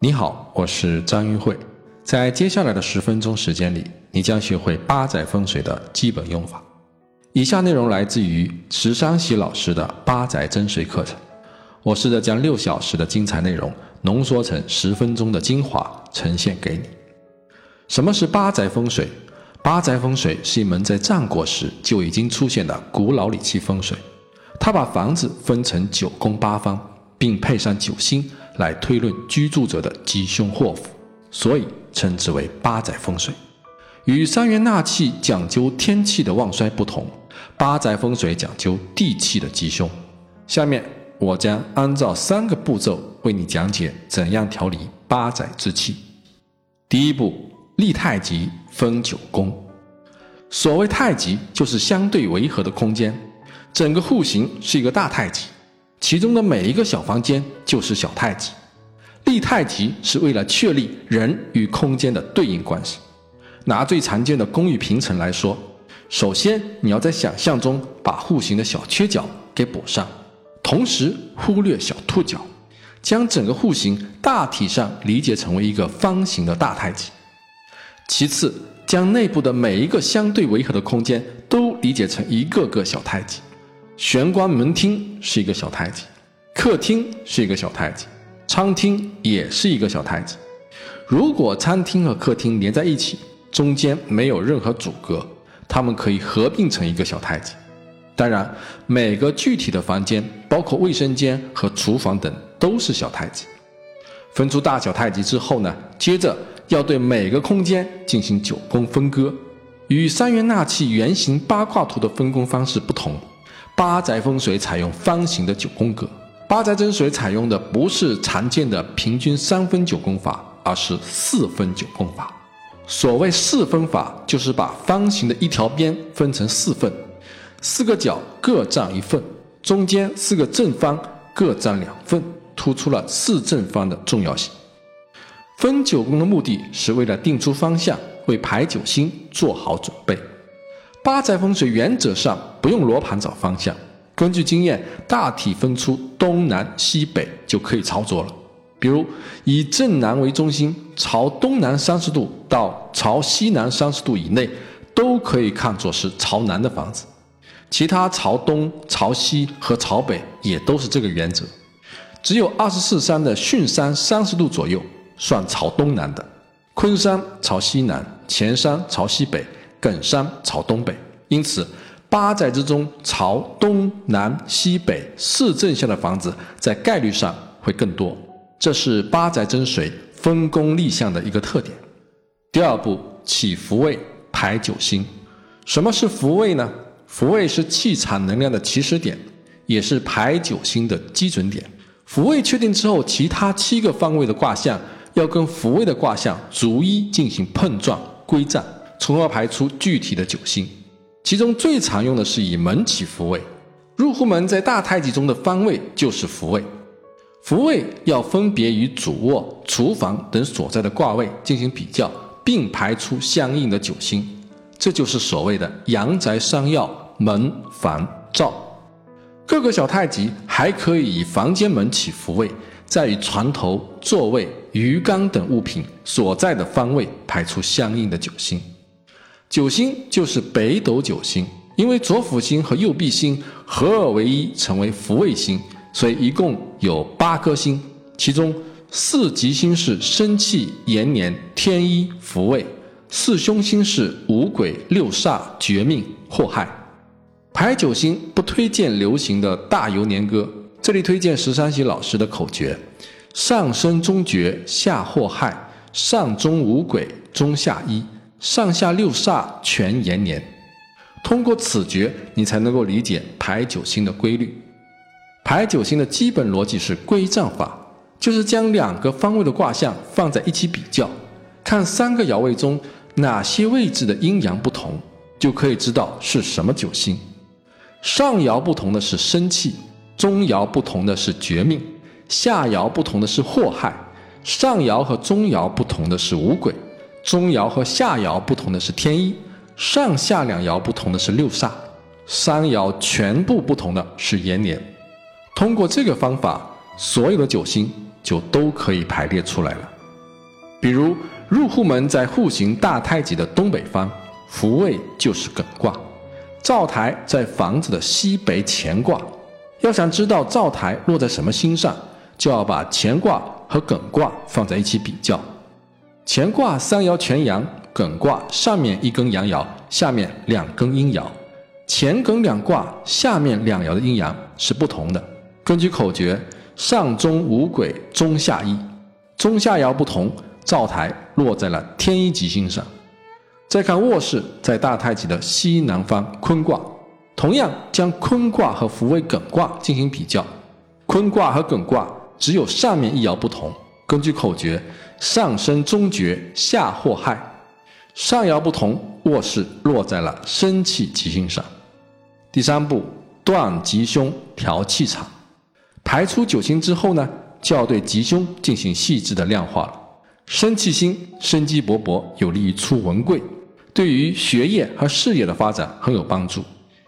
你好，我是张云慧。在接下来的十分钟时间里，你将学会八载风水的基本用法。以下内容来自于石山喜老师的八宅真水课程。我试着将六小时的精彩内容浓缩成十分钟的精华，呈现给你。什么是八宅风水？八宅风水是一门在战国时就已经出现的古老理气风水。它把房子分成九宫八方，并配上九星来推论居住者的吉凶祸福，所以称之为八宅风水。与三元纳气讲究天气的旺衰不同，八宅风水讲究地气的吉凶。下面我将按照三个步骤为你讲解怎样调理八宅之气。第一步，立太极分九宫。所谓太极，就是相对维和的空间。整个户型是一个大太极，其中的每一个小房间就是小太极。立太极是为了确立人与空间的对应关系。拿最常见的公寓平层来说，首先你要在想象中把户型的小缺角给补上，同时忽略小凸角，将整个户型大体上理解成为一个方形的大太极。其次，将内部的每一个相对围合的空间都理解成一个个小太极。玄关门厅是一个小太极，客厅是一个小太极，餐厅也是一个小太极。如果餐厅和客厅连在一起，中间没有任何阻隔，它们可以合并成一个小太极。当然，每个具体的房间，包括卫生间和厨房等，都是小太极。分出大小太极之后呢，接着要对每个空间进行九宫分割。与三元纳气圆形八卦图的分工方式不同。八宅风水采用方形的九宫格，八宅真水采用的不是常见的平均三分九宫法，而是四分九宫法。所谓四分法，就是把方形的一条边分成四份，四个角各占一份，中间四个正方各占两份，突出了四正方的重要性。分九宫的目的是为了定出方向，为排九星做好准备。八宅风水原则上不用罗盘找方向，根据经验大体分出东南西北就可以操作了。比如以正南为中心，朝东南三十度到朝西南三十度以内，都可以看作是朝南的房子。其他朝东、朝西和朝北也都是这个原则。只有二十四山的巽山三十度左右算朝东南的，坤山朝西南，乾山朝西北。艮山朝东北，因此八宅之中朝东南西北四正向的房子在概率上会更多，这是八宅真水分工立项的一个特点。第二步起福位排九星，什么是福位呢？福位是气场能量的起始点，也是排九星的基准点。福位确定之后，其他七个方位的卦象要跟福位的卦象逐一进行碰撞归战。从而排出具体的九星，其中最常用的是以门起福位。入户门在大太极中的方位就是福位，福位要分别与主卧、厨房等所在的卦位进行比较，并排出相应的九星。这就是所谓的阳宅三要门、房、灶。各个小太极还可以以房间门起福位，再与床头、座位、鱼缸等物品所在的方位排出相应的九星。九星就是北斗九星，因为左辅星和右弼星合二为一，成为福位星，所以一共有八颗星。其中四吉星是生气、延年、天一、福位；四凶星是五鬼、六煞、绝命、祸害。排九星不推荐流行的大游年歌，这里推荐十三喜老师的口诀：上生中绝，下祸害，上中五鬼，中下一。上下六煞全延年，通过此诀，你才能够理解排九星的规律。排九星的基本逻辑是归藏法，就是将两个方位的卦象放在一起比较，看三个爻位中哪些位置的阴阳不同，就可以知道是什么九星。上爻不同的是生气，中爻不同的是绝命，下爻不同的是祸害，上爻和中爻不同的是五鬼。中爻和下爻不同的是天一，上下两爻不同的是六煞，三爻全部不同的是延年。通过这个方法，所有的九星就都可以排列出来了。比如入户门在户型大太极的东北方，福位就是艮卦；灶台在房子的西北乾卦。要想知道灶台落在什么星上，就要把乾卦和艮卦放在一起比较。乾卦三爻全阳，艮卦上面一根阳爻，下面两根阴爻。乾艮两卦下面两爻的阴阳是不同的。根据口诀，上中五鬼，中下一，中下爻不同，灶台落在了天一吉星上。再看卧室，在大太极的西南方，坤卦。同样将坤卦和福位艮卦进行比较，坤卦和艮卦只有上面一爻不同。根据口诀，上升中绝，下祸害。上爻不同，卧室落在了生气吉星上。第三步，断吉凶，调气场。排出九星之后呢，就要对吉凶进行细致的量化了。生气星生机勃勃，有利于出文贵，对于学业和事业的发展很有帮助。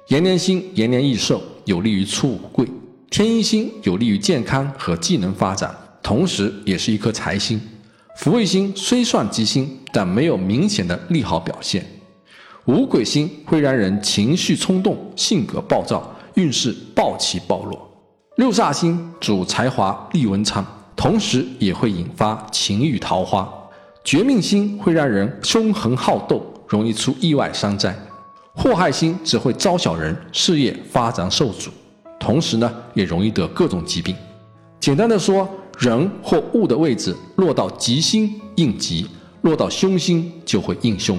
延年星延年益寿，有利于出五贵；天一星有利于健康和技能发展，同时也是一颗财星。福卫星虽算吉星，但没有明显的利好表现。五鬼星会让人情绪冲动，性格暴躁，运势暴起暴落。六煞星主才华，力文昌，同时也会引发情欲桃花。绝命星会让人凶横好斗，容易出意外伤灾。祸害星只会招小人，事业发展受阻，同时呢也容易得各种疾病。简单的说，人或物的位置落到吉星应吉，落到凶星就会应凶。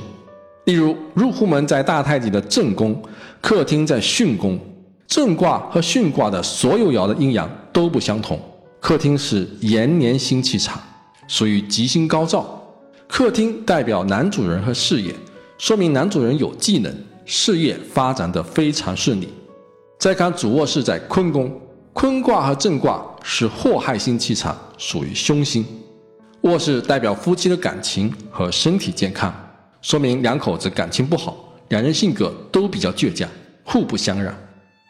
例如，入户门在大太极的正宫，客厅在巽宫。正卦和巽卦的所有爻的阴阳都不相同。客厅是延年星气场，属于吉星高照。客厅代表男主人和事业，说明男主人有技能，事业发展的非常顺利。再看主卧室在坤宫，坤卦和震卦是祸害星气场，属于凶星。卧室代表夫妻的感情和身体健康。说明两口子感情不好，两人性格都比较倔强，互不相让，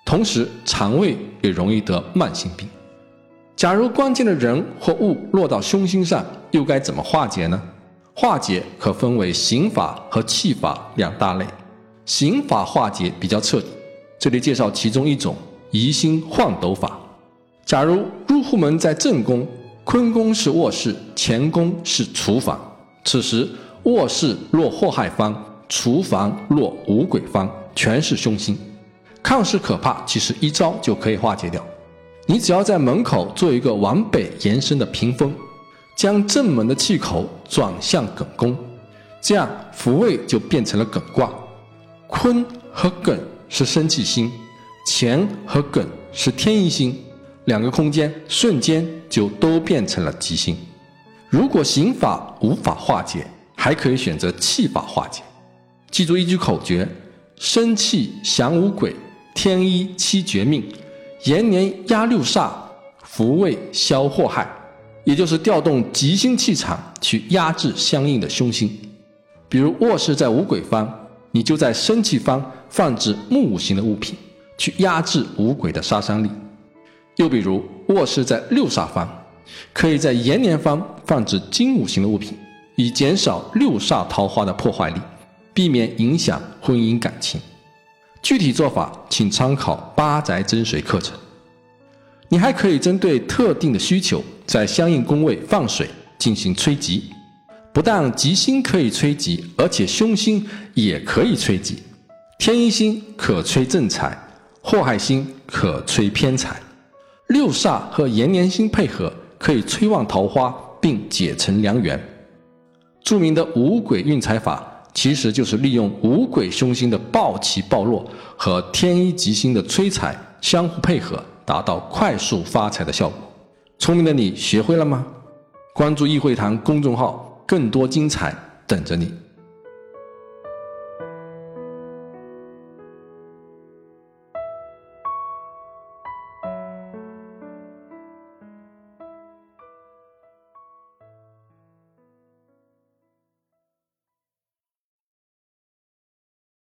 同时肠胃也容易得慢性病。假如关键的人或物落到凶星上，又该怎么化解呢？化解可分为刑法和气法两大类。刑法化解比较彻底，这里介绍其中一种移星换斗法。假如入户门在正宫，坤宫是卧室，乾宫是厨房，此时。卧室落祸害方，厨房落五鬼方，全是凶星，看似可怕，其实一招就可以化解掉。你只要在门口做一个往北延伸的屏风，将正门的气口转向艮宫，这样福位就变成了艮卦。坤和艮是生气星，乾和艮是天一星，两个空间瞬间就都变成了吉星。如果刑法无法化解，还可以选择气法化解，记住一句口诀：生气降五鬼，天一七绝命，延年压六煞，福位消祸害。也就是调动吉星气场去压制相应的凶星。比如卧室在五鬼方，你就在生气方放置木五行的物品，去压制五鬼的杀伤力。又比如卧室在六煞方，可以在延年方放置金五行的物品。以减少六煞桃花的破坏力，避免影响婚姻感情。具体做法请参考八宅真水课程。你还可以针对特定的需求，在相应宫位放水进行催吉。不但吉星可以催吉，而且凶星也可以催吉。天一星可催正财，祸害星可催偏财。六煞和延年星配合，可以催旺桃花并解成良缘。著名的五鬼运财法，其实就是利用五鬼凶星的暴起暴落和天一吉星的催财相互配合，达到快速发财的效果。聪明的你学会了吗？关注易会堂公众号，更多精彩等着你。